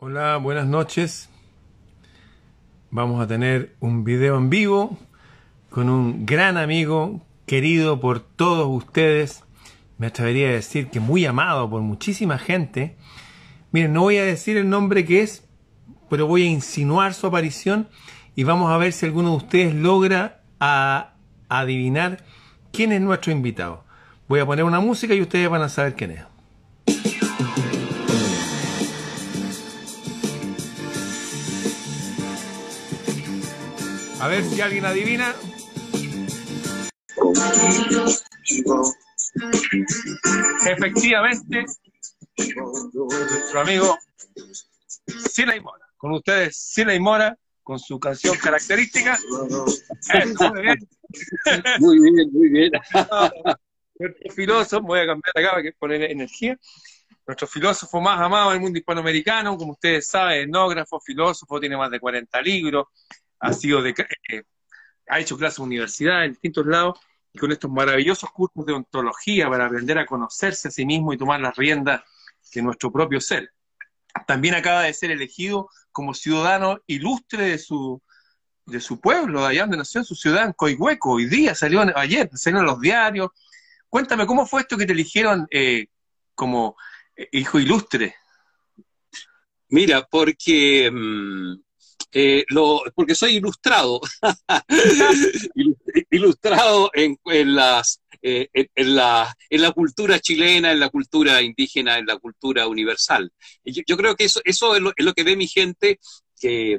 Hola, buenas noches. Vamos a tener un video en vivo con un gran amigo, querido por todos ustedes. Me atrevería a decir que muy amado por muchísima gente. Miren, no voy a decir el nombre que es, pero voy a insinuar su aparición y vamos a ver si alguno de ustedes logra a adivinar quién es nuestro invitado. Voy a poner una música y ustedes van a saber quién es. A ver si alguien adivina. Efectivamente, nuestro amigo Sila Mora. Con ustedes, Sila Mora, con su canción característica. muy bien. Muy bien, muy bien. Nuestro filósofo, voy a cambiar acá para que poner energía. Nuestro filósofo más amado del mundo hispanoamericano, como ustedes saben, etnógrafo, filósofo, tiene más de 40 libros, ha sido de, eh, ha hecho clases en universidades en distintos lados y con estos maravillosos cursos de ontología para aprender a conocerse a sí mismo y tomar las riendas de nuestro propio ser. También acaba de ser elegido como ciudadano ilustre de su, de su pueblo, de allá donde nació, en su ciudad, en Coihueco. Hoy día salió, ayer, salió en los diarios. Cuéntame, ¿cómo fue esto que te eligieron eh, como eh, hijo ilustre? Mira, porque mm, eh, lo, porque soy ilustrado, ilustrado en, las, eh, en, la, en la cultura chilena, en la cultura indígena, en la cultura universal. Yo, yo creo que eso, eso es, lo, es lo que ve mi gente que,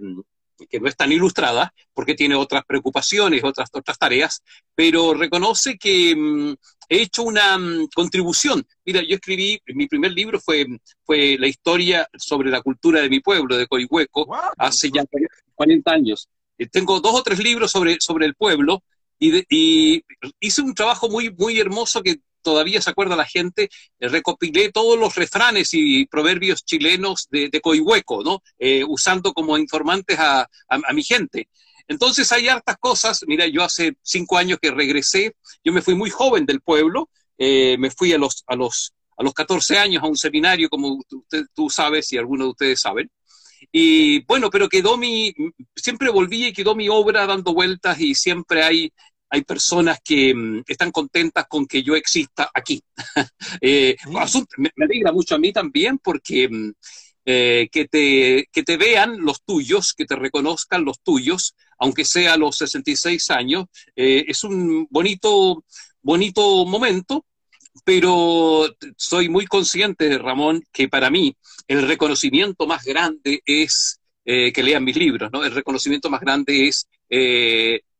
que no es tan ilustrada, porque tiene otras preocupaciones, otras, otras tareas, pero reconoce que mm, he hecho una mm, contribución. Mira, yo escribí, mi primer libro fue, fue la historia sobre la cultura de mi pueblo, de Coihueco, hace ya 40 años. Eh, tengo dos o tres libros sobre, sobre el pueblo y, y hice un trabajo muy, muy hermoso que todavía se acuerda la gente, eh, recopilé todos los refranes y proverbios chilenos de, Coihueco, ¿no? Eh, usando como informantes a, mi gente. Entonces hay hartas cosas, mira, yo hace cinco años que regresé, yo me fui muy joven del pueblo, eh, me fui a los, a, los, a los 14 años a un seminario, como tú sabes y algunos de ustedes saben, y bueno, pero quedó mi, siempre volví y quedó mi obra dando vueltas y siempre hay hay personas que mm, están contentas con que yo exista aquí. Eh, me, alegra mucho a mí también porque mm, eh, que, te, que te vean los tuyos, que te reconozcan los tuyos, aunque sea a los 66 años, eh, es un bonito, bonito momento, pero soy muy consciente, Ramón, que para mí el reconocimiento más grande es que lean mis libros, ¿no? El reconocimiento más grande es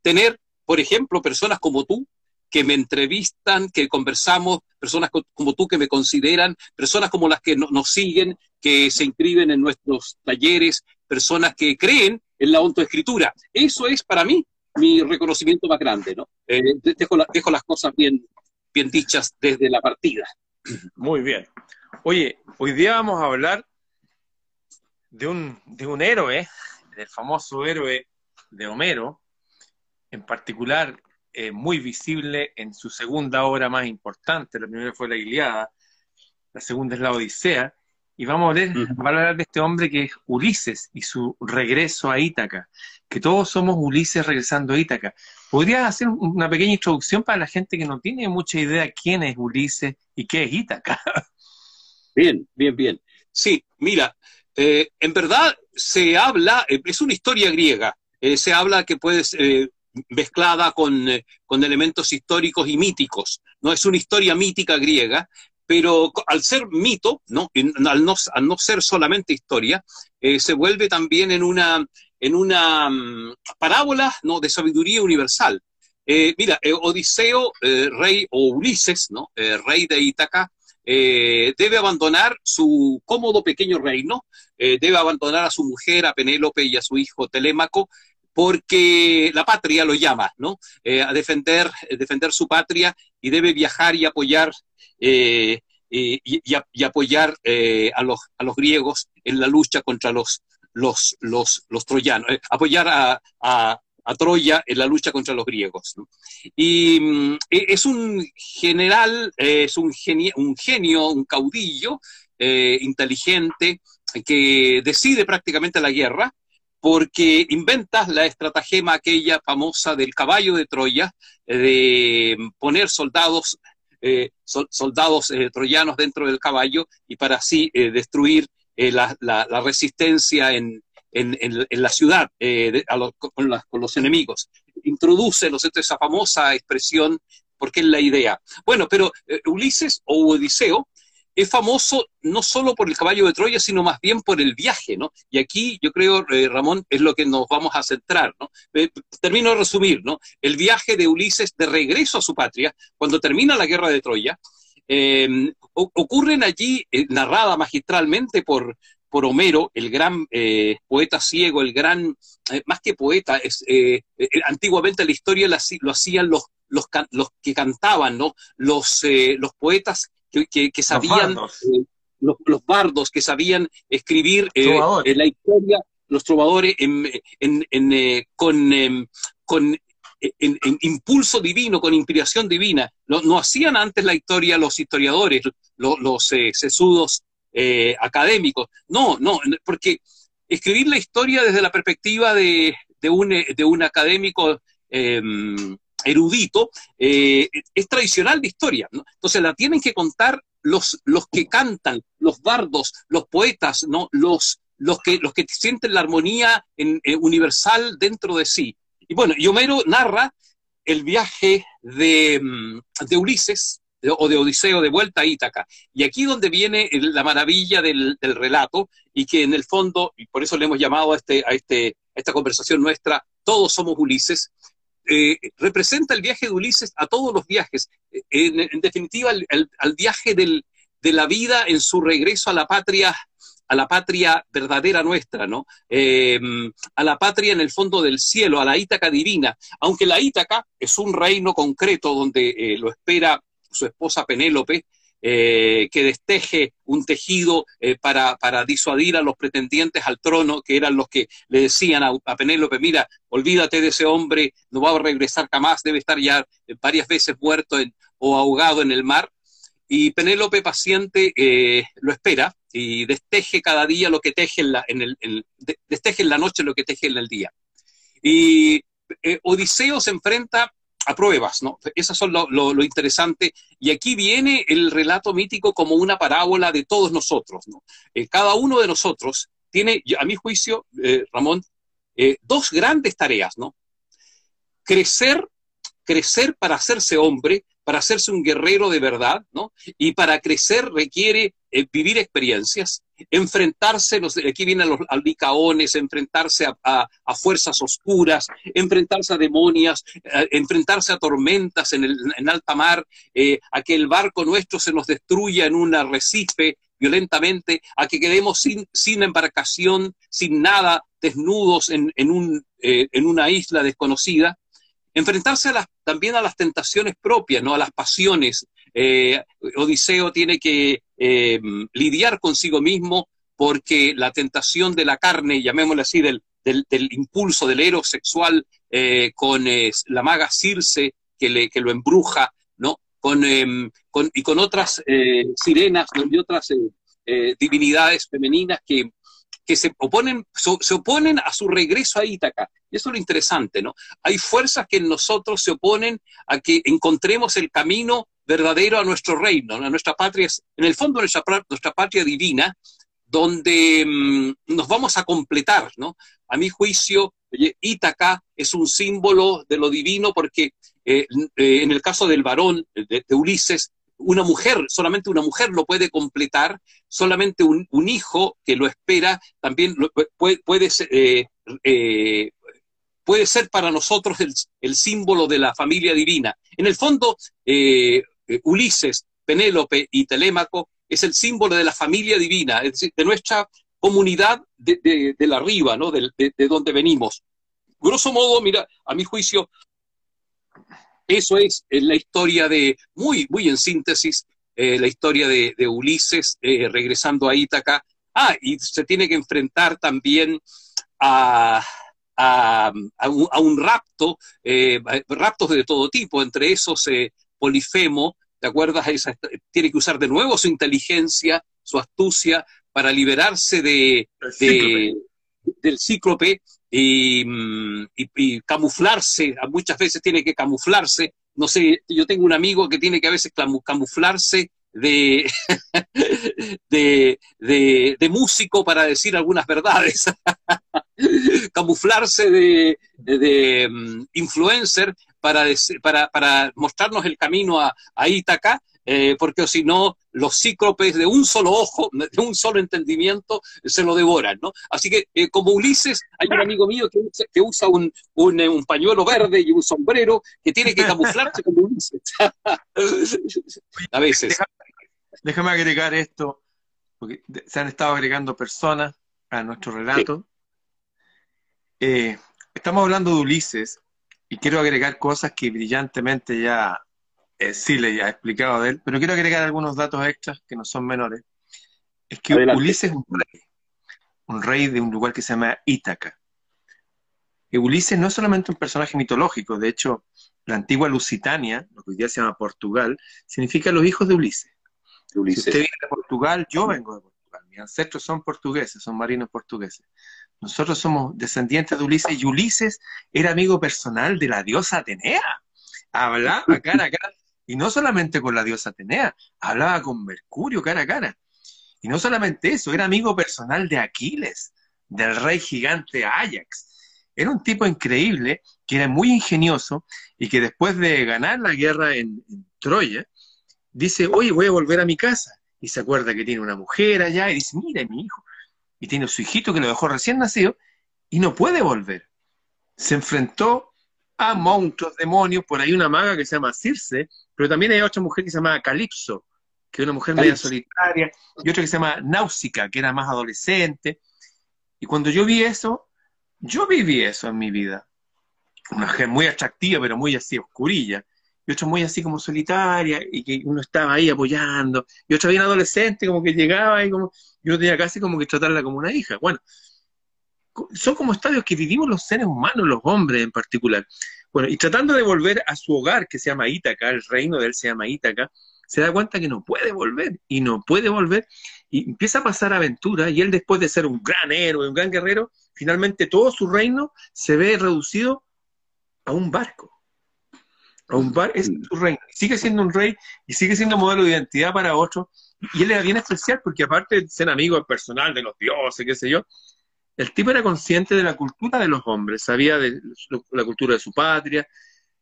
tener por ejemplo, personas como tú que me entrevistan, que conversamos, personas como tú que me consideran, personas como las que nos siguen, que se inscriben en nuestros talleres, personas que creen en la autoescritura. Eso es para mí mi reconocimiento más grande, ¿no? Eh, dejo, dejo, las cosas bien, bien dichas desde la partida. Muy bien. Oye, hoy día vamos a hablar de un, de un héroe, del famoso héroe de Homero, en particular eh, muy visible en su segunda obra más importante. La primera fue la Iliada, la segunda es la Odisea, y vamos a, hablar de este hombre que es Ulises y su regreso a Ítaca, que todos somos Ulises regresando a Ítaca. ¿Podrías hacer una pequeña introducción para la gente que no tiene mucha idea quién es Ulises y qué es Ítaca? Bien, bien, bien. Sí, mira, eh, en verdad se habla, eh, es una historia griega, se habla que puede mezclada eh, con, elementos históricos y míticos. No es una historia mítica griega, pero al ser mito, ¿no? Al, no, al no ser solamente historia, eh, se vuelve también en una, en una mm, parábola ¿no? de sabiduría universal. Eh, mira, Odiseo, rey, o Ulises, ¿no? rey de Ítaca, debe abandonar su cómodo pequeño reino, debe abandonar a su mujer, a Penélope y a su hijo Telémaco, porque la patria lo llama, ¿no? Eh, a defender, eh, defender su patria y debe viajar y apoyar, eh, y, apoyar a, los, a los griegos en la lucha contra los, los, los, los troyanos, apoyar a, a, Troya en la lucha contra los griegos. Y mm, e, es un general, es un genio, un, genio, un caudillo inteligente, que decide prácticamente la guerra porque inventa la estratagema aquella famosa del caballo de Troya, de poner soldados, eh, soldados eh, troyanos dentro del caballo y para así eh, destruir la, resistencia en, la ciudad con, los enemigos. Introduce ¿no esa famosa expresión porque es la idea. Bueno, pero Ulises o Odiseo es famoso no solo por el caballo de Troya, sino más bien por el viaje, ¿no? Y aquí yo creo, eh, Ramón, es lo que nos vamos a centrar, ¿no? Eh, termino de resumir, ¿no? El viaje de Ulises de regreso a su patria, cuando termina la guerra de Troya, em, ocurren allí, eh, narrada magistralmente por, por Homero, el gran poeta ciego, el gran, más que poeta, es, antiguamente la historia lo hacían los, los, los que cantaban, ¿no? Los, los poetas que, sabían, eh, los, bardos, que sabían escribir eh, la historia, los trovadores eh, con, em, con impulso divino, con inspiración divina. No, hacían antes la historia los historiadores, los, sesudos académicos. No, no, porque escribir la historia desde la perspectiva de, de, un, de un académico em, erudito, eh, es tradicional de historia. Entonces la tienen que contar los, los que cantan, los bardos, los poetas, ¿no? los, los, que, los que sienten la armonía en, eh, universal dentro de sí. Y bueno, y Homero narra el viaje de, mm, de Ulises, o de Odiseo de vuelta a Ítaca. Y aquí donde viene la maravilla del, del, relato y que en el fondo, y por eso le hemos llamado a, este, a, este, a esta conversación nuestra, todos somos Ulises, eh, representa el viaje de Ulises a todos los viajes, en, definitiva al viaje de la vida en su regreso a la patria a la patria verdadera nuestra, ¿no? Em, a la patria en el fondo del cielo, a la Ítaca divina, aunque la Ítaca es un reino concreto donde eh, lo espera su esposa Penélope, eh, que desteje un tejido eh, para, disuadir a los pretendientes al trono, que eran los que le decían a, Penélope, mira, olvídate de ese hombre, no va a regresar jamás, debe estar ya varias veces muerto o ahogado en el mar. Y Penélope paciente eh, lo espera y desteje cada día lo que teje en la, en el, desteje en la noche lo que teje en el día. Y Odiseo se enfrenta a pruebas, ¿no? Eso son lo, interesante. Y aquí viene el relato mítico como una parábola de todos nosotros, ¿no? Eh, cada uno de nosotros tiene, a mi juicio, eh, Ramón, eh, dos grandes tareas, ¿no? Crecer, crecer para hacerse hombre, para hacerse un guerrero de verdad, ¿no? Y para crecer requiere vivir experiencias, enfrentarse, aquí vienen los albicaones, enfrentarse a, fuerzas oscuras, enfrentarse a demonias, eh, enfrentarse a tormentas en, el, en alta mar, eh, a que el barco nuestro se nos destruya en un arrecife violentamente, a que quedemos sin, sin embarcación, sin nada, desnudos en, en, un, eh, en una isla desconocida. Enfrentarse también a las tentaciones propias, ¿no? a las pasiones. Odiseo tiene que eh, lidiar consigo mismo porque la tentación de la carne, llamémosle así, del, del, impulso del eros sexual eh, con eh, la maga Circe que, le, que lo embruja, ¿no? Con, em, con y con otras sirenas y otras divinidades femeninas que, que se oponen, se oponen a su regreso a Ítaca. Y eso es lo interesante, ¿no? Hay fuerzas que en nosotros se oponen a que encontremos el camino verdadero a nuestro reino, a nuestra patria, en el fondo nuestra, nuestra patria divina, donde mm, nos vamos a completar, ¿no? A mi juicio, Ítaca es un símbolo de lo divino porque eh, eh, en el caso del varón, de, Ulises, una mujer, solamente una mujer lo puede completar, solamente un, hijo que lo espera también eh, puede, ser para nosotros el, símbolo de la familia divina. En el fondo, eh, Ulises, Penélope y Telémaco es el símbolo de la familia divina, es decir, de nuestra comunidad de, la riva, ¿no? de, donde venimos. Grosso modo, mira, a mi juicio, eso es la historia de, muy, muy en síntesis, eh, la historia de, Ulises eh, regresando a Ítaca. Ah, y se tiene que enfrentar también a, un, rapto, raptos de todo tipo, entre esos Polifemo, ¿te acuerdas? tiene que usar de nuevo su inteligencia, su astucia, para liberarse de, del cíclope mm, y, camuflarse, muchas veces tiene que camuflarse. No sé, yo tengo un amigo que tiene que a veces camuflarse de, de, de, músico para decir algunas verdades, camuflarse de, de mm, influencer para, para, para, mostrarnos el camino a, a Ítaca, eh, porque si no, los cíclopes de un solo ojo, de un solo entendimiento, se lo devoran, ¿no? Así que, eh, como Ulises, hay un amigo mío que, que usa un, un, un, pañuelo verde y un sombrero que tiene que camuflarse como Ulises. a veces. Déjame agregar esto, porque se han estado agregando personas a nuestro relato. Eh, estamos hablando de Ulises y quiero agregar cosas que brillantemente ya eh, sí le ha explicado de él, pero quiero agregar algunos datos extras que no son menores. Es que Ulises es un rey, un rey de un lugar que se llama Ítaca. Y Ulises no es solamente un personaje mitológico, de hecho, la antigua Lusitania, lo que hoy día se llama Portugal, significa los hijos de Ulises. Si usted viene de Portugal, yo vengo de Portugal. Mis ancestros son portugueses, son marinos portugueses. Nosotros somos descendientes de Ulises y Ulises era amigo personal de la diosa Atenea. Hablaba cara a cara. Y no solamente con la diosa Atenea, hablaba con Mercurio cara a cara. Y no solamente eso, era amigo personal de Aquiles, del rey gigante Ajax. Era un tipo increíble, que era muy ingenioso y que después de ganar la guerra en Troya, dice, oye, voy a volver a mi casa. Y se acuerda que tiene una mujer allá y dice, mira, mi hijo. Y tiene su hijito que lo dejó recién nacido y no puede volver. Se enfrentó a monstruos, demonios, por ahí una maga que se llama Circe, pero también hay otra mujer que se llama Calipso, que es una mujer media solitaria, y otra que se llama Náusica, que era más adolescente. Y cuando yo vi eso, yo viví eso en mi vida. Una mujer muy atractiva, pero muy así oscurilla y otra muy así como solitaria, y que uno estaba ahí apoyando, y otra bien adolescente, como que llegaba y como, yo tenía casi como que tratarla como una hija. Bueno, son como estadios que vivimos los seres humanos, los hombres en particular. Bueno, y tratando de volver a su hogar, que se llama Ítaca, el reino de él se llama Ítaca, se da cuenta que no puede volver, y no puede volver, y empieza a pasar aventura, y él después de ser un gran héroe, un gran guerrero, finalmente todo su reino se ve reducido a un barco es su rey. Sigue siendo un rey y sigue siendo modelo de identidad para otros. Y él era bien especial porque aparte de ser amigo personal de los dioses, qué sé yo, el tipo era consciente de la cultura de los hombres, sabía de la cultura de su patria.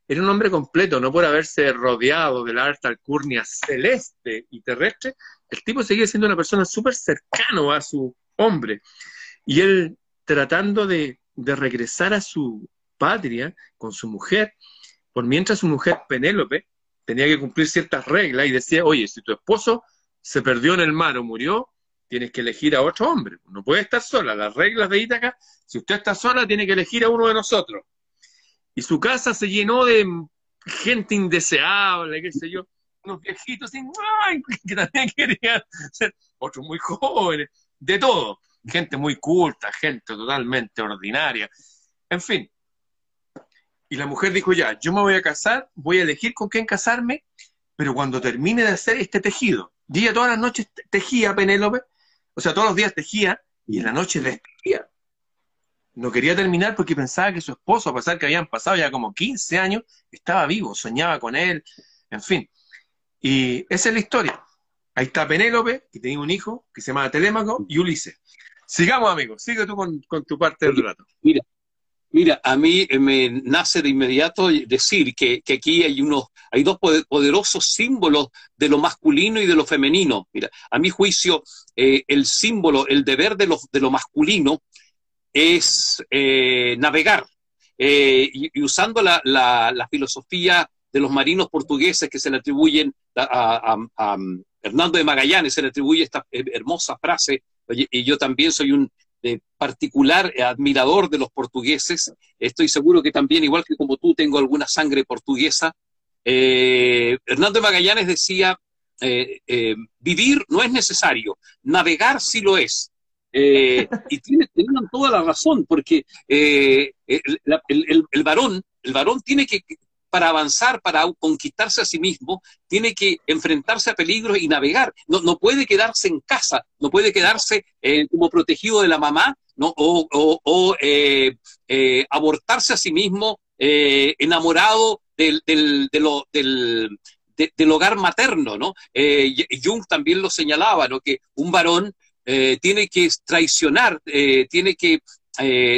Era un hombre completo, no por haberse rodeado de la alta alcurnia celeste y terrestre, el tipo seguía siendo una persona súper cercano a su hombre. Y él tratando de, de regresar a su patria con su mujer, por mientras su mujer Penélope tenía que cumplir ciertas reglas y decía, oye, si tu esposo se perdió en el mar o murió, tienes que elegir a otro hombre, no puede estar sola. Las reglas de Ítaca, si usted está sola, tiene que elegir a uno de nosotros. Y su casa se llenó de gente indeseable, qué sé yo, unos viejitos que también querían ser otros muy jóvenes, de todo, gente muy culta, gente totalmente ordinaria, en fin, y la mujer dijo, ya, yo me voy a casar, voy a elegir con quién casarme, pero cuando termine de hacer este tejido, día todas las noches tejía Penélope, o sea, todos los días tejía, y en la noche despedía. No quería terminar porque pensaba que su esposo, a pesar que habían pasado ya como 15 años, estaba vivo, soñaba con él, en fin. Y esa es la historia. Ahí está Penélope, que tenía un hijo que se llama Telémaco, y Ulises. Sigamos, amigos, sigue tú con, con tu parte del relato. Mira, Mira, a mí me nace de inmediato decir que, aquí hay, unos, hay dos poderosos símbolos de lo masculino y de lo femenino. Mira, a mi juicio, eh, el símbolo, el deber de lo, de lo masculino es eh, navegar. Eh, y, usando la, filosofía de los marinos portugueses que se le atribuyen a, a Hernando de Magallanes, se le atribuye esta hermosa frase, y yo también soy un particular admirador de los portugueses. Estoy seguro que también, igual que como tú, tengo alguna sangre portuguesa. Eh, Hernando Magallanes decía, eh, eh, vivir no es necesario, navegar sí lo es. y tiene, toda la razón, porque el, varón, el varón tiene que, para avanzar, para conquistarse a sí mismo, tiene que enfrentarse a peligros y navegar. No, no puede quedarse en casa, no puede quedarse eh, como protegido de la mamá, ¿no? o, eh, eh, abortarse a sí mismo enamorado del, del, del, hogar materno. ¿no? Jung también lo señalaba, ¿no? que un varón tiene que traicionar, tiene que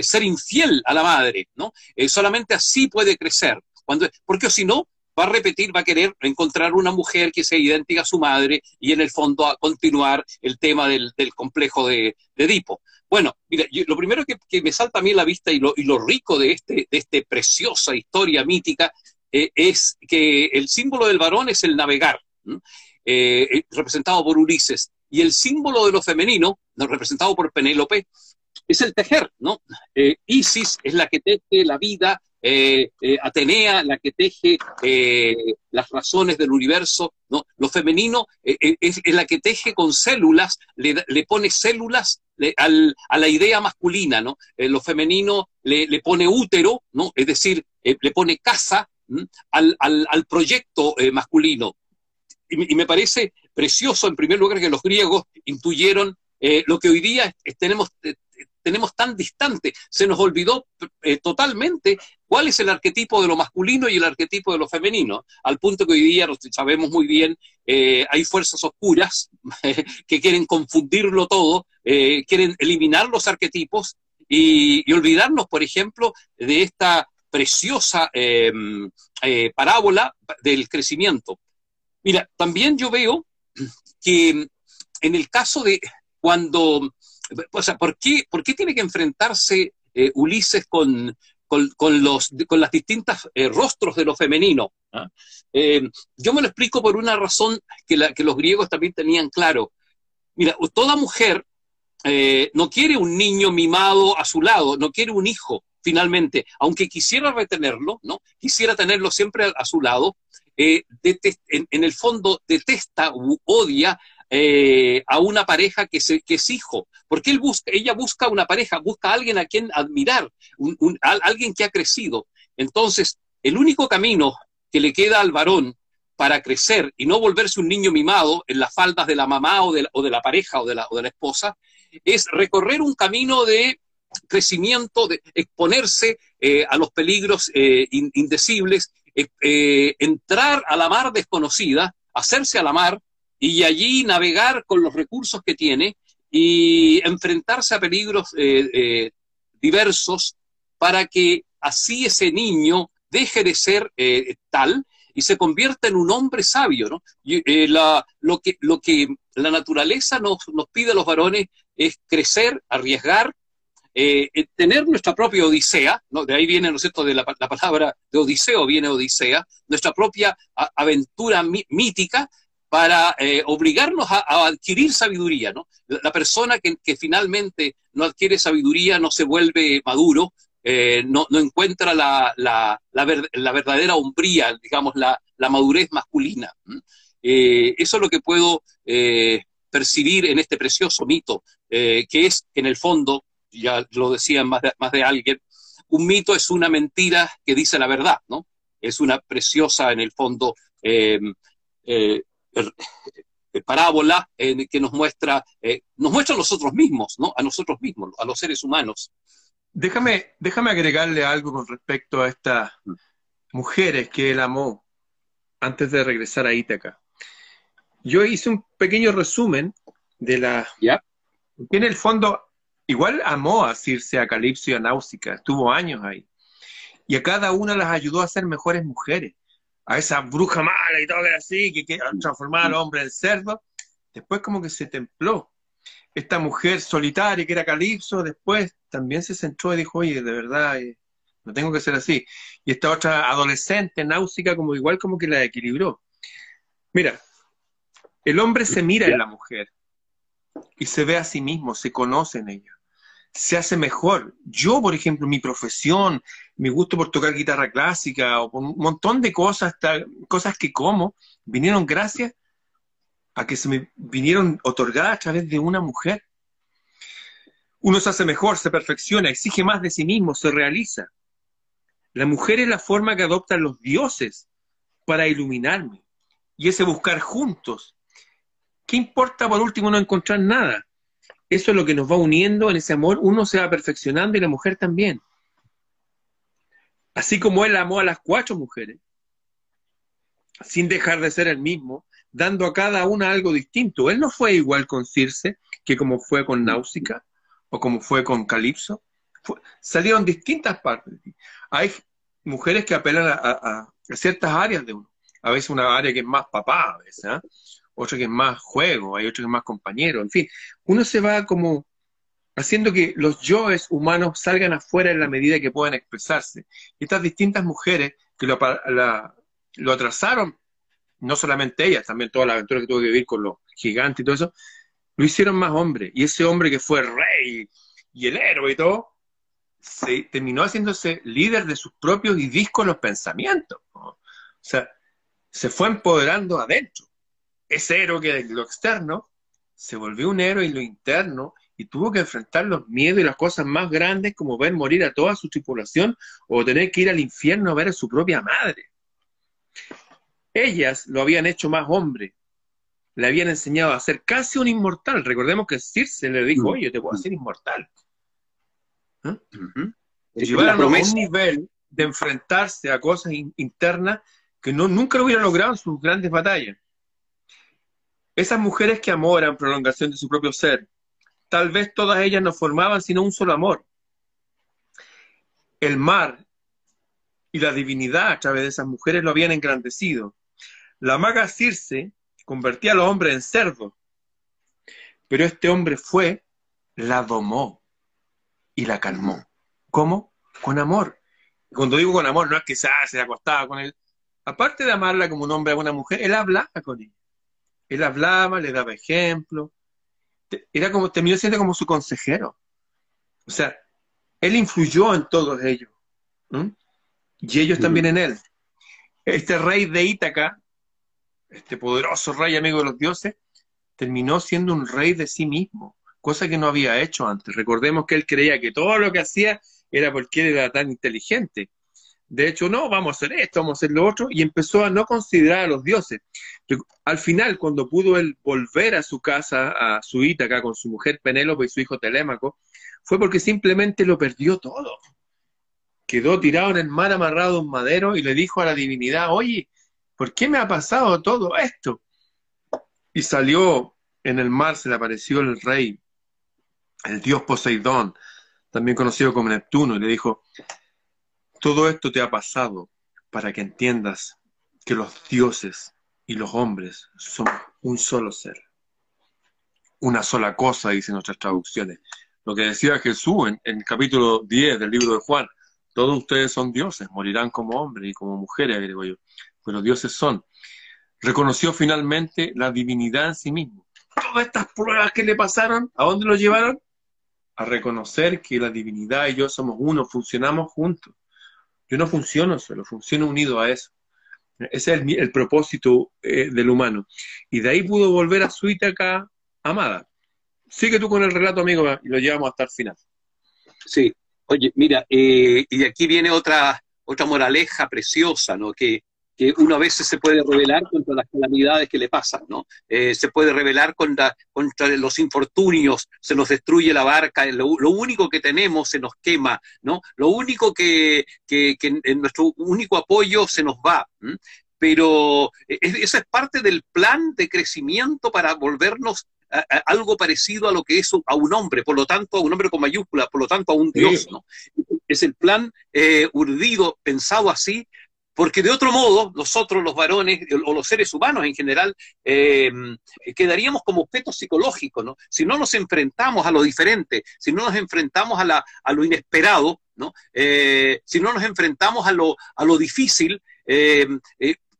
ser infiel a la madre, ¿no? solamente así puede crecer. Cuando, porque si no, va a repetir, va a querer encontrar una mujer que sea idéntica a su madre y en el fondo a continuar el tema del, complejo de, Edipo. Bueno, mira, lo primero que, me salta a mí la vista y lo, y lo rico de, este, de esta preciosa historia mítica eh, es que el símbolo del varón es el navegar, eh, eh, representado por Ulises, y el símbolo de lo femenino, representado por Penélope, es el tejer, ¿no? Isis es la que teje la vida, eh, eh, Atenea, la que teje eh, las razones del universo, ¿no? Lo femenino es, la que teje con células, le, pone células a la idea masculina, ¿no? lo femenino le, pone útero, ¿no? Es decir, le pone casa al, proyecto masculino. Y, me parece precioso, en primer lugar, que los griegos intuyeron lo que hoy día tenemos tenemos tan distante. Se nos olvidó eh, totalmente cuál es el arquetipo de lo masculino y el arquetipo de lo femenino, al punto que hoy día sabemos muy bien, eh, hay fuerzas oscuras que quieren confundirlo todo, eh, quieren eliminar los arquetipos y, olvidarnos, por ejemplo, de esta preciosa em, parábola del crecimiento. Mira, también yo veo que en el caso de cuando o sea, ¿por qué, por qué tiene que enfrentarse eh, Ulises con, con, los, con las distintas eh, rostros de lo femenino? ¿Ah? Eh, yo me lo explico por una razón que, los griegos también tenían claro. Mira, toda mujer no quiere un niño mimado a su lado, no quiere un hijo, finalmente, aunque quisiera retenerlo, ¿no? Quisiera tenerlo siempre a, su lado, en, en, el fondo detesta u odia eh, a una pareja que, se, que es hijo, porque él busca, ella busca una pareja, busca a alguien a quien admirar, alguien que ha crecido. Entonces, el único camino que le queda al varón para crecer y no volverse un niño mimado en las faldas de la mamá o de la, o de la pareja o de la, o de la esposa, es recorrer un camino de crecimiento, de exponerse eh, a los peligros eh, indecibles, entrar a la mar desconocida, hacerse a la mar, y allí navegar con los recursos que tiene y enfrentarse a peligros eh, eh, diversos para que así ese niño deje de ser eh, tal y se convierta en un hombre sabio. ¿no? lo, que, lo que la naturaleza nos, nos pide a los varones es crecer, arriesgar, tener nuestra propia odisea, ¿no? de ahí viene, ¿no es cierto?, de la, palabra de odiseo viene odisea, nuestra propia aventura mítica, para eh, obligarnos a, adquirir sabiduría. ¿no? La, persona que, finalmente no adquiere sabiduría no se vuelve maduro, eh, no, encuentra la, verdadera hombría, digamos, la, madurez masculina. Eh, eso es lo que puedo percibir en este precioso mito, que es en el fondo, ya lo decía más de, más de alguien, un mito es una mentira que dice la verdad, ¿no? Es una preciosa, en el fondo, parábola que nos muestra, eh, nos muestra a nosotros mismos, ¿no? A nosotros mismos, a los seres humanos. Déjame, déjame agregarle algo con respecto a estas mujeres que él amó antes de regresar a Ítaca. Yo hice un pequeño resumen de la... ¿Ya? en el fondo, igual amó a Circe, a Calipso y a Náusica, estuvo años ahí. Y a cada una las ayudó a ser mejores mujeres a esa bruja mala y todo así, que quiere transformar al hombre en cerdo, después como que se templó. Esta mujer solitaria que era Calipso, después también se centró y dijo, oye, de verdad, eh, no tengo que ser así. Y esta otra adolescente, náusica, como igual como que la equilibró. Mira, el hombre se mira en la mujer y se ve a sí mismo, se conoce en ella se hace mejor. Yo, por ejemplo, mi profesión, mi gusto por tocar guitarra clásica o por un montón de cosas, cosas que como, vinieron gracias a que se me vinieron otorgadas a través de una mujer. Uno se hace mejor, se perfecciona, exige más de sí mismo, se realiza. La mujer es la forma que adoptan los dioses para iluminarme. Y ese buscar juntos. ¿Qué importa por último no encontrar nada? Eso es lo que nos va uniendo en ese amor. Uno se va perfeccionando y la mujer también. Así como él amó a las cuatro mujeres, sin dejar de ser el mismo, dando a cada una algo distinto. Él no fue igual con Circe que como fue con Náusica o como fue con Calipso. salieron distintas partes. Hay mujeres que apelan a, ciertas áreas de uno. A veces una área que es más papá, a veces, ¿ah? Otra que es más juego, hay otra que es más compañero, en fin. Uno se va como haciendo que los yoes humanos salgan afuera en la medida que puedan expresarse. Estas distintas mujeres que lo, lo atrasaron, no solamente ellas, también toda la aventura que tuvo que vivir con los gigantes y todo eso, lo hicieron más hombre. Y ese hombre que fue rey y el héroe y todo, se terminó haciéndose líder de sus propios y discos los pensamientos. O sea, se fue empoderando adentro. Ese héroe que de lo externo se volvió un héroe en lo interno y tuvo que enfrentar los miedos y las cosas más grandes como ver morir a toda su tripulación o tener que ir al infierno a ver a su propia madre. Ellas lo habían hecho más hombre, le habían enseñado a ser casi un inmortal. Recordemos que Circe le dijo, oye, yo te puedo hacer inmortal. ¿Eh? Llevaron a un nivel de enfrentarse a cosas internas que no, nunca lo hubieran logrado en sus grandes batallas. Esas mujeres que amó prolongación de su propio ser, tal vez todas ellas no formaban sino un solo amor. El mar y la divinidad a través de esas mujeres lo habían engrandecido. La maga Circe convertía a los hombres en cerdos, pero este hombre fue, la domó y la calmó. ¿Cómo? Con amor. Cuando digo con amor, no es que se acostaba con él. Aparte de amarla como un hombre a una mujer, él hablaba con ella. Él hablaba, le daba ejemplo, era como, terminó siendo como su consejero. O sea, él influyó en todos ellos. Y ellos también en él. Este rey de Ítaca, este poderoso rey amigo de los dioses, terminó siendo un rey de sí mismo, cosa que no había hecho antes. Recordemos que él creía que todo lo que hacía era porque él era tan inteligente. De hecho, no, vamos a hacer esto, vamos a hacer lo otro, y empezó a no considerar a los dioses. Al final, cuando pudo él volver a su casa, a su Ítaca, con su mujer Penélope y su hijo Telémaco, fue porque simplemente lo perdió todo. Quedó tirado en el mar amarrado a un madero y le dijo a la divinidad, oye, ¿por qué me ha pasado todo esto? Y salió en el mar, se le apareció el rey, el dios Poseidón, también conocido como Neptuno, y le dijo, todo esto te ha pasado para que entiendas que los dioses y los hombres son un solo ser. Una sola cosa, dicen nuestras traducciones. Lo que decía Jesús en, el capítulo 10 del libro de Juan, todos ustedes son dioses, morirán como hombres y como mujeres, agrego yo, pero dioses son. Reconoció finalmente la divinidad en sí mismo. Todas estas pruebas que le pasaron, ¿a dónde lo llevaron? A reconocer que la divinidad y yo somos uno, funcionamos juntos. Yo no funciono solo, funciono unido a eso. Ese es el, propósito eh, del humano. Y de ahí pudo volver a su Ítaca amada. Sigue tú con el relato, amigo, y lo llevamos hasta el final. Sí, oye, mira, eh, y aquí viene otra, otra moraleja preciosa, ¿no? Que que uno a veces se puede rebelar contra las calamidades que le pasan, ¿no? Eh, se puede rebelar contra, contra, los infortunios, se nos destruye la barca, lo, único que tenemos se nos quema, ¿no? Lo único que, que, en nuestro único apoyo se nos va. Pero e, e, eso es parte del plan de crecimiento para volvernos algo parecido a lo que es a un hombre, por lo tanto a un hombre con mayúscula, por lo tanto a un Dios, ¿no? Es el plan eh, urdido, pensado así, porque de otro modo, nosotros los varones o los seres humanos en general eh, quedaríamos como objetos psicológicos, ¿no? Si no nos enfrentamos a lo diferente, si no nos enfrentamos a, la, lo inesperado, ¿no? Eh, si no nos enfrentamos a lo, a lo difícil, eh,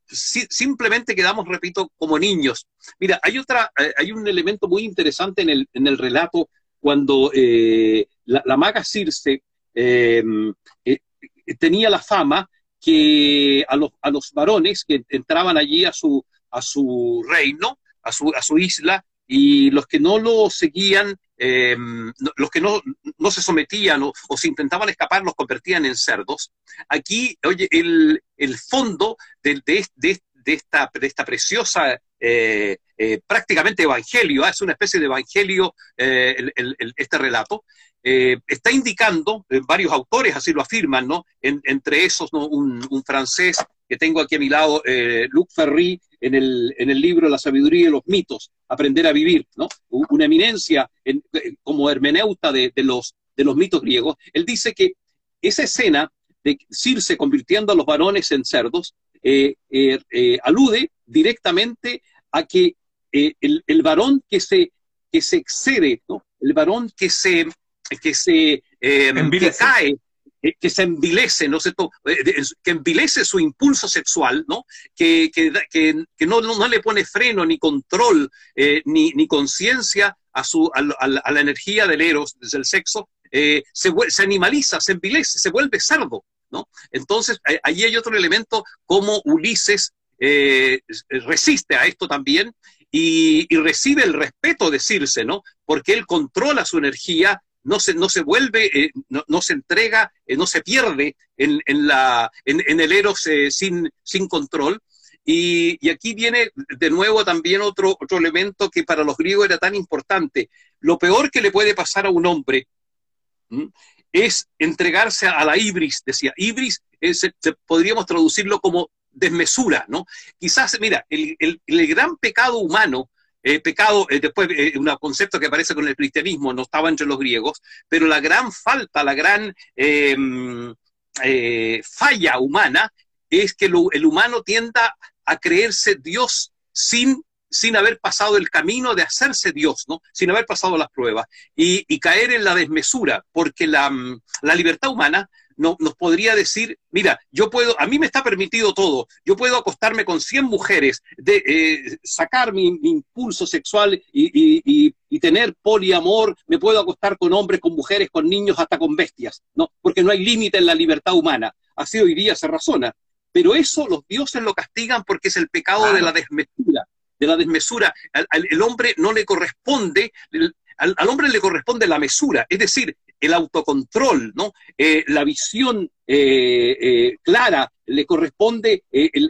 simplemente quedamos, repito, como niños. Mira, hay, otra, hay un elemento muy interesante en el, en el relato cuando la, maga Circe tenía la fama que a los, a los varones que entraban allí a su, a su reino, a su, a su isla, y los que no lo seguían em, los que no, no se sometían o, o, se intentaban escapar los convertían en cerdos. Aquí, oye, el, el fondo de, de, de, esta, de esta preciosa eh, eh, prácticamente evangelio, ¿ah? es una especie de evangelio eh, este relato, está indicando, varios autores así lo afirman, ¿no? En, entre esos un, francés que tengo aquí a mi lado, Luc Ferry, en el, en el libro La sabiduría de los mitos, Aprender a vivir, ¿no? Una eminencia en, como hermeneuta de, los, de los mitos griegos. Él dice que esa escena de Circe convirtiendo a los varones en cerdos eh, eh, eh, alude directamente a que el, el, varón que se, que se excede, ¿no? el varón que se, que se que cae, que se envilece, ¿no que envilece su impulso sexual, ¿no? Que, que, que, no, no, le pone freno ni control ni, ni conciencia a, su, a, a, a, la energía del eros, del sexo, se, se animaliza, se envilece, se vuelve sardo. ¿no? Entonces, allí hay otro elemento como Ulises eh, resiste a esto también y, y, recibe el respeto de Circe, ¿no? Porque él controla su energía, no se, no se vuelve, eh, no, no, se entrega, eh, no se pierde en, en, la, en, en el Eros eh, sin, sin control. Y, y, aquí viene de nuevo también otro, otro elemento que para los griegos era tan importante. Lo peor que le puede pasar a un hombre es entregarse a la ibris, decía. Ibris es, podríamos traducirlo como desmesura, ¿no? Quizás, mira, el, el, el gran pecado humano, eh, pecado, eh, después eh, un concepto que aparece con el cristianismo, no estaba entre los griegos, pero la gran falta, la gran em, eh, falla humana es que el humano tienda a creerse Dios sin sin haber pasado el camino de hacerse Dios, ¿no? Sin haber pasado las pruebas y, y caer en la desmesura, porque la, la libertad humana no, nos podría decir, mira, yo puedo, a mí me está permitido todo, yo puedo acostarme con 100 mujeres, de, eh, sacar mi, mi, impulso sexual y, y, y, tener poliamor, me puedo acostar con hombres, con mujeres, con niños, hasta con bestias, ¿no? Porque no hay límite en la libertad humana. Así hoy día se razona. Pero eso los dioses lo castigan porque es el pecado de la desmesura de la desmesura. Al, al el hombre no le corresponde, al, al, hombre le corresponde la mesura, es decir, el autocontrol, ¿no? Eh, la visión eh, eh, clara, le corresponde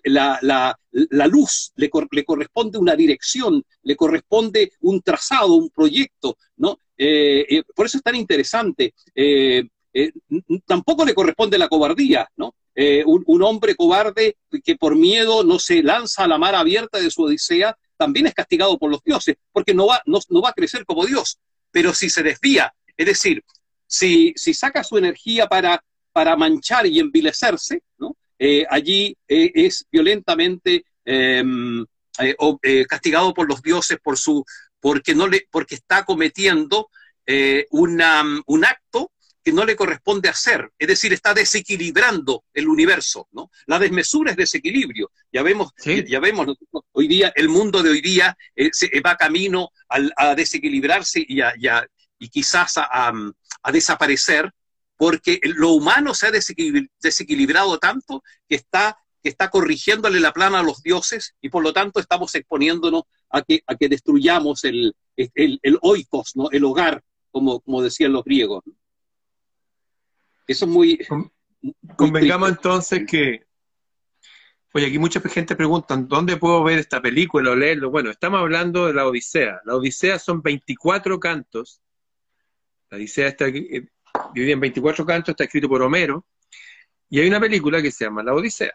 la, la, luz, le, cor le, corresponde una dirección, le corresponde un trazado, un proyecto, ¿no? Por eso es tan interesante. tampoco le corresponde la cobardía, ¿no? un, hombre cobarde que por miedo no se lanza a la mar abierta de su odisea, también es castigado por los dioses, porque no va, no va a crecer como Dios. Pero si se desvía, es decir, si, si saca su energía para, para manchar y envilecerse, ¿no? eh, allí eh, es violentamente em, eh, castigado por los dioses por su, porque, no le, porque está cometiendo una, un acto que no le corresponde hacer, es decir, está desequilibrando el universo, ¿no? La desmesura es desequilibrio. Ya vemos, ¿Sí? ya vemos hoy día, el mundo de hoy día eh, se, va camino al, a desequilibrarse y, a, y, a, y quizás a, a, desaparecer, porque lo humano se ha desequilibrado tanto que está, que está corrigiéndole la plana a los dioses y por lo tanto estamos exponiéndonos a que, a que destruyamos el, el, el oikos, ¿no? el hogar, como, como decían los griegos. Eso es muy... Convengamos entonces que, oye, aquí mucha gente pregunta, ¿dónde puedo ver esta película o leerlo? Bueno, estamos hablando de la Odisea. La Odisea son 24 cantos. La Odisea está eh, dividida en 24 cantos, está escrito por Homero. Y hay una película que se llama La Odisea.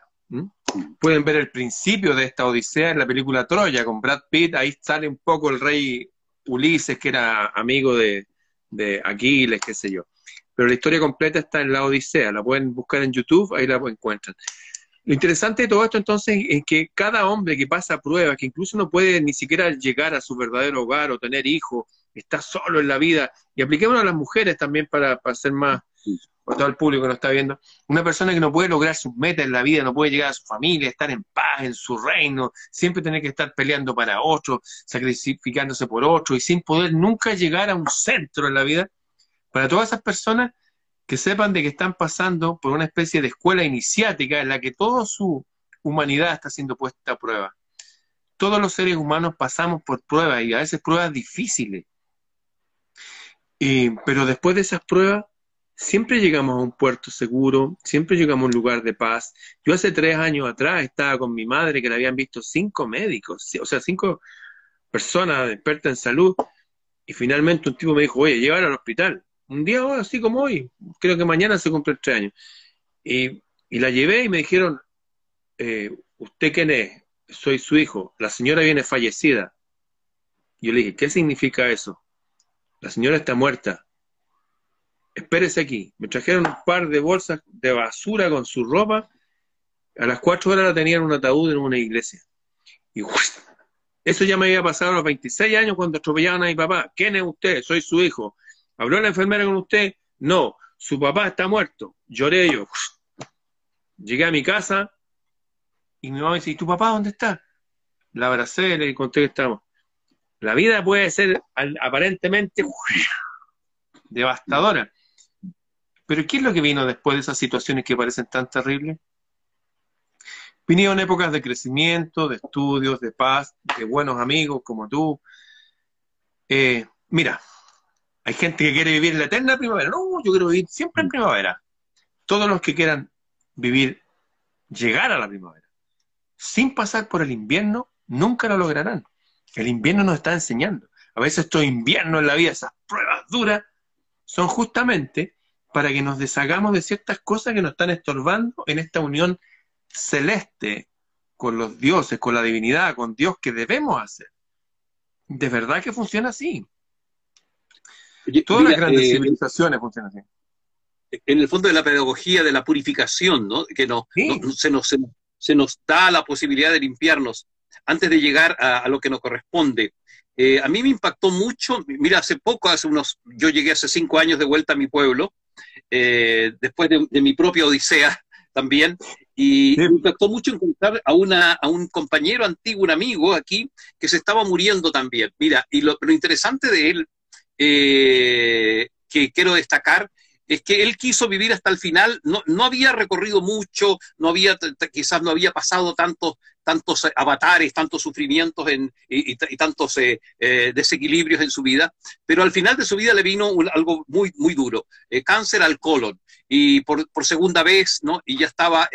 Pueden ver el principio de esta Odisea en la película Troya con Brad Pitt. Ahí sale un poco el rey Ulises, que era amigo de, de Aquiles, qué sé yo pero la historia completa está en la Odisea, la pueden buscar en YouTube, ahí la encuentran. Lo interesante de todo esto entonces es que cada hombre que pasa pruebas, que incluso no puede ni siquiera llegar a su verdadero hogar o tener hijos, está solo en la vida, y apliquémonos a las mujeres también para, para ser más, para todo el público que nos está viendo, una persona que no puede lograr sus metas en la vida, no puede llegar a su familia, estar en paz en su reino, siempre tener que estar peleando para otro, sacrificándose por otro y sin poder nunca llegar a un centro en la vida, para todas esas personas que sepan de que están pasando por una especie de escuela iniciática en la que toda su humanidad está siendo puesta a prueba. Todos los seres humanos pasamos por pruebas y a veces pruebas difíciles. Y, pero después de esas pruebas, siempre llegamos a un puerto seguro, siempre llegamos a un lugar de paz. Yo hace tres años atrás estaba con mi madre que la habían visto cinco médicos, o sea, cinco personas expertas en salud, y finalmente un tipo me dijo, oye, llévala al hospital. Un día así como hoy, creo que mañana se cumple tres años. Y, y la llevé y me dijeron, eh, ¿usted quién es? Soy su hijo. La señora viene fallecida. Yo le dije, ¿qué significa eso? La señora está muerta. Espérese aquí. Me trajeron un par de bolsas de basura con su ropa. A las cuatro horas la tenían en un ataúd en una iglesia. Y eso ya me había pasado a los 26 años cuando atropellaban a mi papá. ¿Quién es usted? Soy su hijo. ¿Habló la enfermera con usted? No. Su papá está muerto. Lloré yo. Llegué a mi casa y mi mamá me dice, ¿y tu papá dónde está? La abracé, le conté que estamos. La vida puede ser aparentemente devastadora. Pero ¿qué es lo que vino después de esas situaciones que parecen tan terribles? Vinieron épocas de crecimiento, de estudios, de paz, de buenos amigos como tú. Eh, mira, hay gente que quiere vivir la eterna primavera. No, yo quiero vivir siempre en primavera. Todos los que quieran vivir, llegar a la primavera, sin pasar por el invierno, nunca lo lograrán. El invierno nos está enseñando. A veces estos inviernos en la vida, esas pruebas duras, son justamente para que nos deshagamos de ciertas cosas que nos están estorbando en esta unión celeste con los dioses, con la divinidad, con Dios que debemos hacer. De verdad que funciona así. Todas las grandes eh, civilizaciones funcionan así. En el fondo de la pedagogía de la purificación, ¿no? Que no, se, nos, se, nos, da la posibilidad de limpiarnos antes de llegar a, lo que nos corresponde. Eh, a mí me impactó mucho, mira, hace poco, hace unos, yo llegué hace cinco años de vuelta a mi pueblo, eh, después de, de, mi propia odisea también, y me impactó mucho encontrar a, una, a un compañero antiguo, un amigo aquí, que se estaba muriendo también. Mira, y lo, interesante de él, eh, que quiero destacar, es que él quiso vivir hasta el final, no, no había recorrido mucho, no había, quizás no había pasado tantos, tantos avatares, tantos sufrimientos en, y, tantos eh, eh, desequilibrios en su vida, pero al final de su vida le vino algo muy, muy duro, eh, cáncer al colon, y por, por, segunda vez, ¿no? Y ya estaba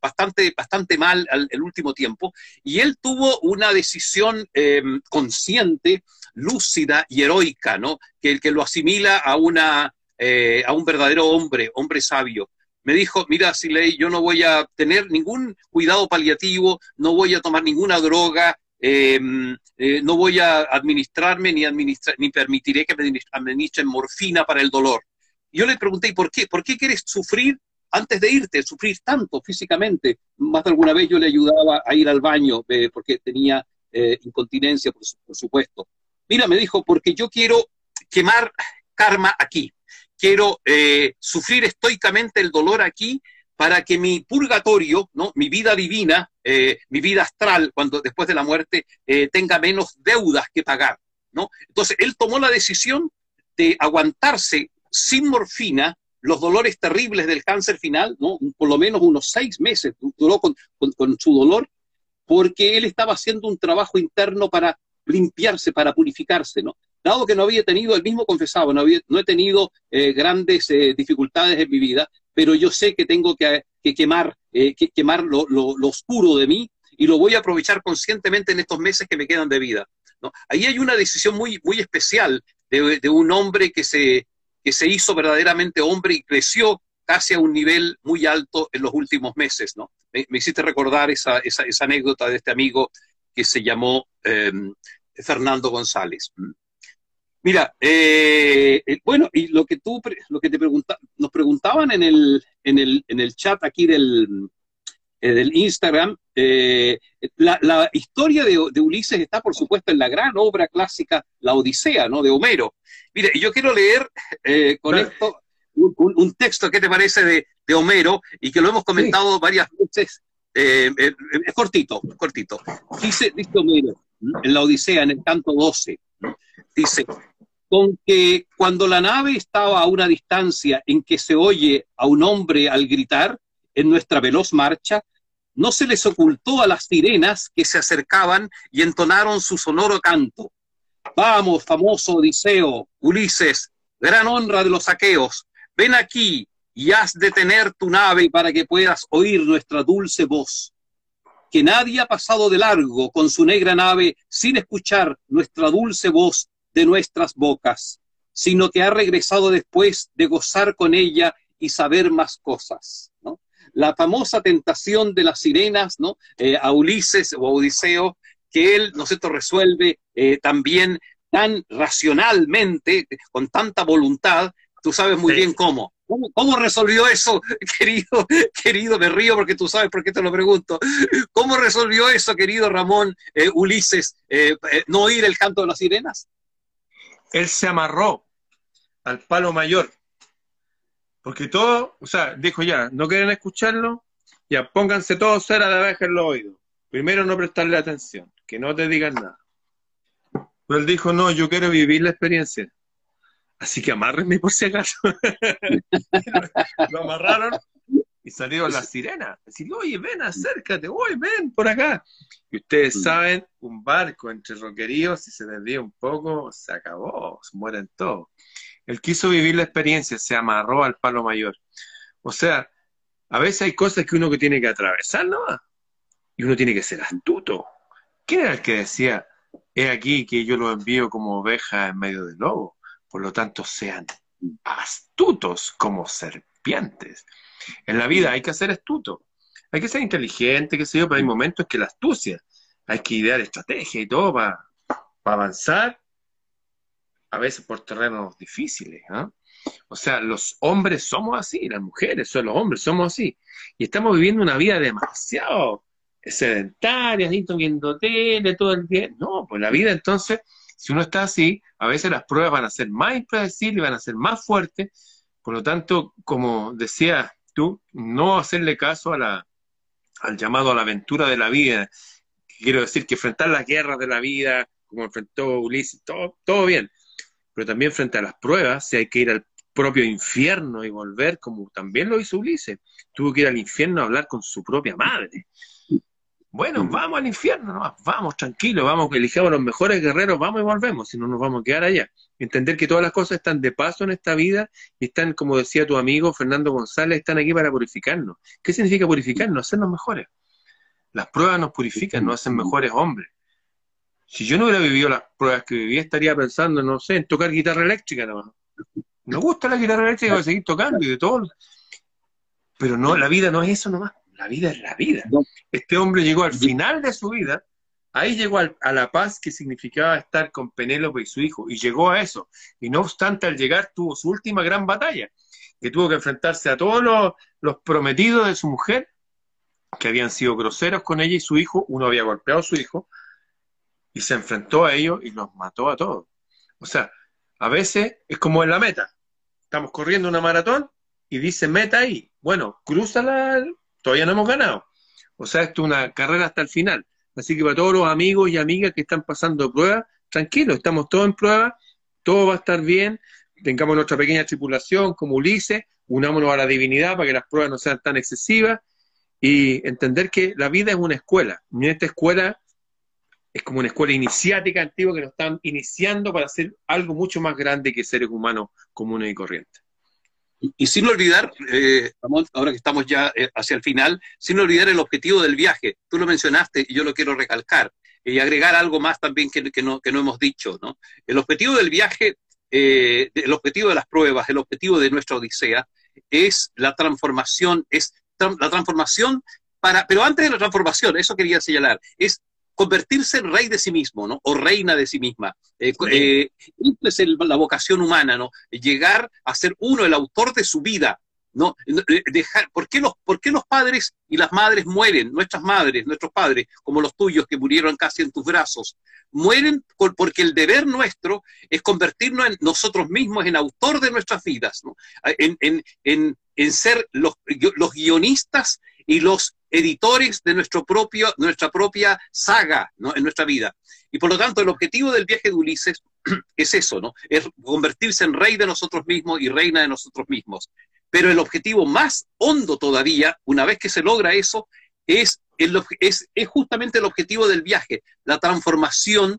bastante, bastante mal el último tiempo, y él tuvo una decisión em, consciente lúcida y heroica, ¿no? Que, que lo asimila a, una, eh, a un verdadero hombre, hombre sabio. Me dijo, mira, Siley, yo no voy a tener ningún cuidado paliativo, no voy a tomar ninguna droga, em, eh, no voy a administrarme ni, ni permitiré que me administren morfina para el dolor. yo le pregunté, ¿y por qué? ¿Por qué quieres sufrir antes de irte, sufrir tanto físicamente? Más de alguna vez yo le ayudaba a ir al baño eh, porque tenía incontinencia, por, supuesto. Mira, me dijo, porque yo quiero quemar karma aquí, quiero eh, sufrir estoicamente el dolor aquí para que mi purgatorio, ¿no? mi vida divina, eh, mi vida astral, cuando después de la muerte, eh, tenga menos deudas que pagar. ¿no? Entonces, él tomó la decisión de aguantarse sin morfina los dolores terribles del cáncer final, ¿no? por lo menos unos seis meses duró con su dolor, porque él estaba haciendo un trabajo interno para limpiarse, para purificarse, ¿no? Dado que no había tenido, el mismo confesaba, no, había, no he tenido eh, grandes eh, dificultades en mi vida, pero yo sé que tengo que, quemar, eh, que quemar lo, oscuro de mí y lo voy a aprovechar conscientemente en estos meses que me quedan de vida. ¿no? Ahí hay una decisión muy, muy especial de, un hombre que se, que se hizo verdaderamente hombre y creció casi a un nivel muy alto en los últimos meses. ¿no? Me, hiciste recordar esa, esa, esa, anécdota de este amigo que se llamó em, Fernando González. Mira, eh, eh, bueno, y lo que tú, lo que te pregunta, nos preguntaban en el, en el, en el chat aquí del, eh, del Instagram, la, historia de, Ulises está, por supuesto, en la gran obra clásica, La Odisea, ¿no? De Homero. Mire, yo quiero leer con esto un, texto, ¿qué te parece, de, de, Homero? Y que lo hemos comentado varias veces es cortito, cortito. Dice, dice Homero, en la Odisea, en el canto 12, dice, con que cuando la nave estaba a una distancia en que se oye a un hombre al gritar en nuestra veloz marcha, no se les ocultó a las sirenas que se acercaban y entonaron su sonoro canto. Vamos, famoso Odiseo, Ulises, gran honra de los saqueos, ven aquí y haz detener tu nave para que puedas oír nuestra dulce voz. Que nadie ha pasado de largo con su negra nave sin escuchar nuestra dulce voz de nuestras bocas, sino que ha regresado después de gozar con ella y saber más cosas. ¿no? La famosa tentación de las sirenas ¿no? Eh, a Ulises o a Odiseo, que él, ¿no sé, resuelve eh, también tan racionalmente, con tanta voluntad, tú sabes muy bien cómo. cómo. resolvió eso, querido, querido? Me río porque tú sabes por qué te lo pregunto. ¿Cómo resolvió eso, querido Ramón eh, Ulises, no oír el canto de las sirenas? Él se amarró al palo mayor porque todo, o sea, dijo ya, no quieren escucharlo, ya pónganse todos a la vez en los oídos. Primero no prestarle atención, que no te digan nada. Pero él dijo, no, yo quiero vivir la experiencia. Así que amárrenme por si acaso. lo amarraron y salieron las sirenas. Decir, oye, ven, acércate, oye, ven por acá. Y ustedes mm. saben, un barco entre roqueríos, si se desvía un poco, se acabó, se mueren todos. Él quiso vivir la experiencia, se amarró al palo mayor. O sea, a veces hay cosas que uno que tiene que atravesar, ¿no? Y uno tiene que ser astuto. ¿Quién era el que decía, he aquí que yo lo envío como oveja en medio del lobo? Por lo tanto, sean astutos como serpientes. En la vida hay que ser astuto, hay que ser inteligente, que sé yo, pero hay momentos que la astucia, hay que idear estrategia y todo para avanzar a veces por terrenos difíciles. ¿ah? O sea, los hombres somos así, las mujeres son los hombres, somos así. Y estamos viviendo una vida demasiado sedentaria, viendo tele todo el día. No, pues la vida entonces, si uno está así, a veces las pruebas van a ser más impredecibles, van a ser más fuertes. Por lo tanto, como decías no hacerle caso a la, al llamado a la aventura de la vida. Quiero decir que enfrentar las guerras de la vida, como enfrentó Ulises, todo, todo bien pero también frente a las pruebas, si hay que ir al propio infierno y volver, como también lo hizo Ulises, tuvo que ir al infierno a hablar con su propia madre. Bueno, vamos al infierno, vamos, tranquilo, vamos, elijamos los mejores guerreros, vamos y volvemos, si no nos vamos a quedar allá. Entender que todas las cosas están de paso en esta vida y están, como decía tu amigo Fernando González, están aquí para purificarnos. ¿Qué significa purificarnos? Hacernos mejores. Las pruebas nos purifican, nos hacen mejores hombres. Si yo no hubiera vivido las pruebas que viví, estaría pensando, no sé, en tocar guitarra eléctrica nada más. Me gusta la guitarra eléctrica, voy a seguir tocando y de todo. Pero no, la vida no es eso nomás. La vida es la vida. Este hombre llegó al final de su vida, ahí llegó a la paz que significaba estar con Penélope y su hijo, y llegó a eso. Y no obstante, al llegar tuvo su última gran batalla, que tuvo que enfrentarse a todos los, los prometidos de su mujer, que habían sido groseros con ella y su hijo, uno había golpeado a su hijo, y se enfrentó a ellos y los mató a todos. O sea, a veces es como en la meta. Estamos corriendo una maratón y dice meta ahí. Bueno, cruzala, todavía no hemos ganado. O sea, esto es una carrera hasta el final. Así que para todos los amigos y amigas que están pasando pruebas, tranquilos, estamos todos en prueba, todo va a estar bien, tengamos nuestra pequeña tripulación como Ulises, unámonos a la divinidad para que las pruebas no sean tan excesivas y entender que la vida es una escuela. Y esta escuela es como una escuela iniciática antigua que nos están iniciando para hacer algo mucho más grande que seres humanos comunes y corrientes. Y, sin olvidar, eh, ahora que estamos ya eh, hacia el final, sin olvidar el objetivo del viaje. Tú lo mencionaste y yo lo quiero recalcar y agregar algo más también que, no, hemos dicho. ¿no? El objetivo del viaje, eh, el objetivo de las pruebas, el objetivo de nuestra Odisea es la transformación, es la transformación para, pero antes de la transformación, eso quería señalar, es convertirse en rey de sí mismo, ¿no? O reina de sí misma. Eh, eh, es la vocación humana, ¿no? Llegar a ser uno, el autor de su vida, ¿no? Eh, dejar, ¿por, qué los, ¿Por qué los padres y las madres mueren? Nuestras madres, nuestros padres, como los tuyos que murieron casi en tus brazos, mueren porque el deber nuestro es convertirnos en nosotros mismos en autor de nuestras vidas, ¿no? en, en, en, en ser los, los guionistas y los editores de nuestro propio, nuestra propia saga en nuestra vida. Y por lo tanto, el objetivo del viaje de Ulises es eso, ¿no? Es convertirse en rey de nosotros mismos y reina de nosotros mismos. Pero el objetivo más hondo todavía, una vez que se logra eso, es, es, es justamente el objetivo del viaje, la transformación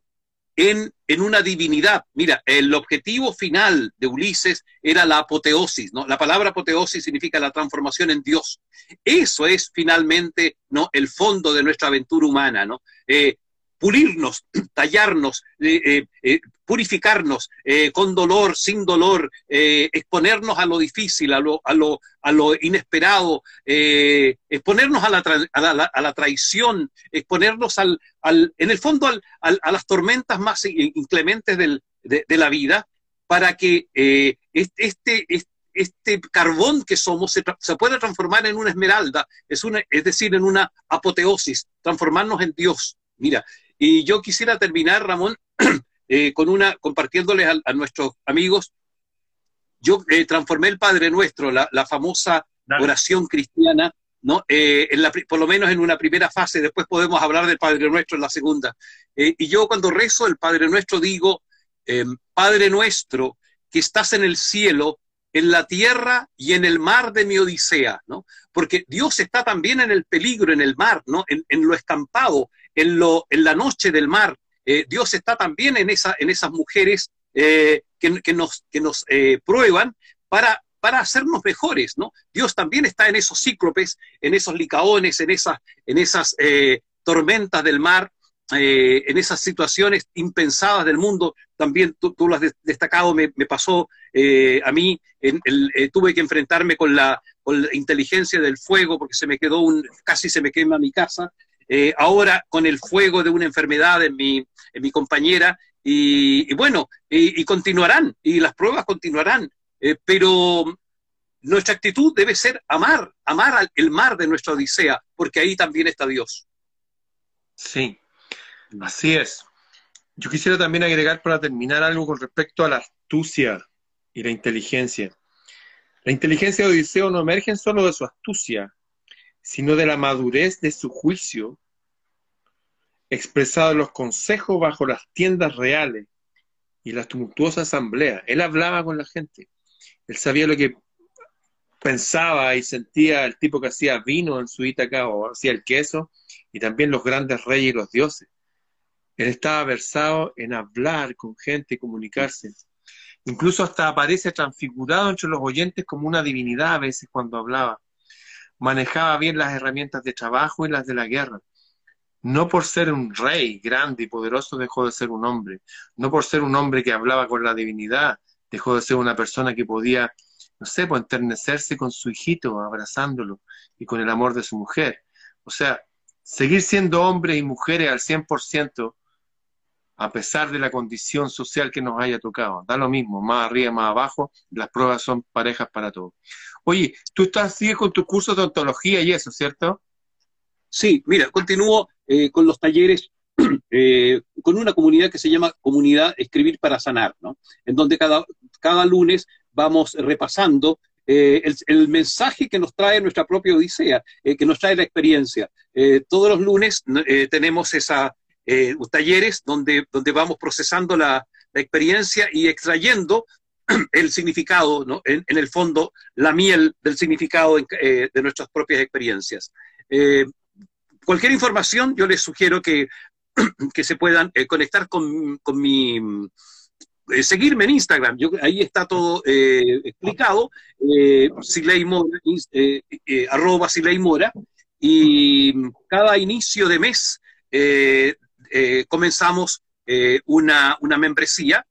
en, en, una divinidad. Mira, el objetivo final de Ulises era la apoteosis, ¿no? La palabra apoteosis significa la transformación en Dios. Eso es finalmente, ¿no? El fondo de nuestra aventura humana, ¿no? Eh, pulirnos, tallarnos, eh, eh, eh, purificarnos con dolor, sin dolor, exponernos a lo difícil, a lo, a lo, a inesperado, exponernos a la, a, la, traición, exponernos al, al en el fondo al, a las tormentas más inclementes del, de, la vida, para que este, este, este carbón que somos se, se, pueda transformar en una esmeralda, es, una, es decir, en una apoteosis, transformarnos en Dios. Mira, y yo quisiera terminar, Ramón, eh, con una, compartiéndoles a, nuestros amigos. Yo eh, transformé el Padre Nuestro, la, famosa oración cristiana, ¿no? Eh, en la, por lo menos en una primera fase, después podemos hablar del Padre Nuestro en la segunda. y yo cuando rezo el Padre Nuestro digo, em, Padre Nuestro, que estás en el cielo, en la tierra y en el mar de mi odisea, ¿no? Porque Dios está también en el peligro, en el mar, ¿no? En, en lo escampado, en, lo, en la noche del mar. Eh, Dios está también en, esa, en esas mujeres eh, que, nos, que nos eh, prueban para, para hacernos mejores, ¿no? Dios también está en esos cíclopes, en esos licaones, en esas, en esas tormentas del mar, en esas situaciones impensadas del mundo. También tú, lo has destacado, me, pasó a mí, tuve que enfrentarme con la, con la inteligencia del fuego porque se me quedó un, casi se me quema mi casa, eh, ahora con el fuego de una enfermedad en mi, en mi compañera, y, bueno, y, continuarán, y las pruebas continuarán, eh, pero nuestra actitud debe ser amar, amar el mar de nuestra Odisea, porque ahí también está Dios. Sí, así es. Yo quisiera también agregar para terminar algo con respecto a la astucia y la inteligencia. La inteligencia de Odiseo no emerge solo de su astucia, sino de la madurez de su juicio, expresado en los consejos bajo las tiendas reales y la tumultuosa asamblea. Él hablaba con la gente. Él sabía lo que pensaba y sentía el tipo que hacía vino en su Ítaca o hacía el queso, y también los grandes reyes y los dioses. Él estaba versado en hablar con gente y comunicarse. Incluso hasta aparece transfigurado entre los oyentes como una divinidad a veces cuando hablaba manejaba bien las herramientas de trabajo y las de la guerra. No por ser un rey grande y poderoso dejó de ser un hombre. No por ser un hombre que hablaba con la divinidad dejó de ser una persona que podía, no sé, pues enternecerse con su hijito, abrazándolo y con el amor de su mujer. O sea, seguir siendo hombres y mujeres al 100% a pesar de la condición social que nos haya tocado. Da lo mismo, más arriba, más abajo, las pruebas son parejas para todos. Oye, tú estás, sigues con tus cursos de ontología y eso, ¿cierto? Sí, mira, continúo eh, con los talleres eh, con una comunidad que se llama Comunidad Escribir para Sanar, ¿no? En donde cada, cada lunes vamos repasando eh, el, mensaje que nos trae nuestra propia Odisea, que nos trae la experiencia. todos los lunes tenemos esa, talleres donde, donde vamos procesando la, experiencia y extrayendo el significado, en, el fondo, la miel del significado eh, de nuestras propias experiencias. Eh, cualquier información, yo les sugiero que, que se puedan eh, conectar con, con mi... Seguirme en Instagram, yo, ahí está todo explicado, Siley Mora, arroba Mora, y cada inicio de mes comenzamos una, una, membresía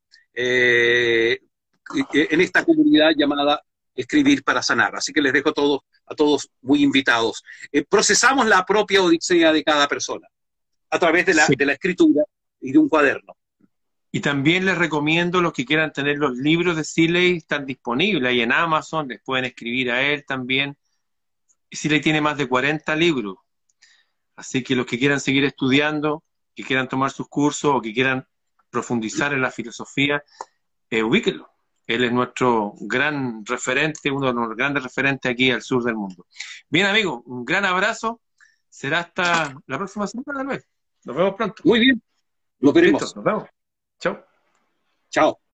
en esta comunidad llamada Escribir para Sanar. Así que les dejo a todos, a todos muy invitados. procesamos la propia odisea de cada persona a través de la, de la escritura y de un cuaderno. Y también les recomiendo los que quieran tener los libros de Siley, están disponibles ahí en Amazon, les pueden escribir a él también. Siley tiene más de 40 libros, así que los que quieran seguir estudiando, que quieran tomar sus cursos o que quieran profundizar en la filosofía, eh, ubíquenlo. Él es nuestro gran referente, uno de los grandes referentes aquí al sur del mundo. Bien, amigo, un gran abrazo. Será hasta la próxima semana, tal vez. Nos vemos pronto. Muy bien. Lo veremos. nos vemos. Chao. Chao.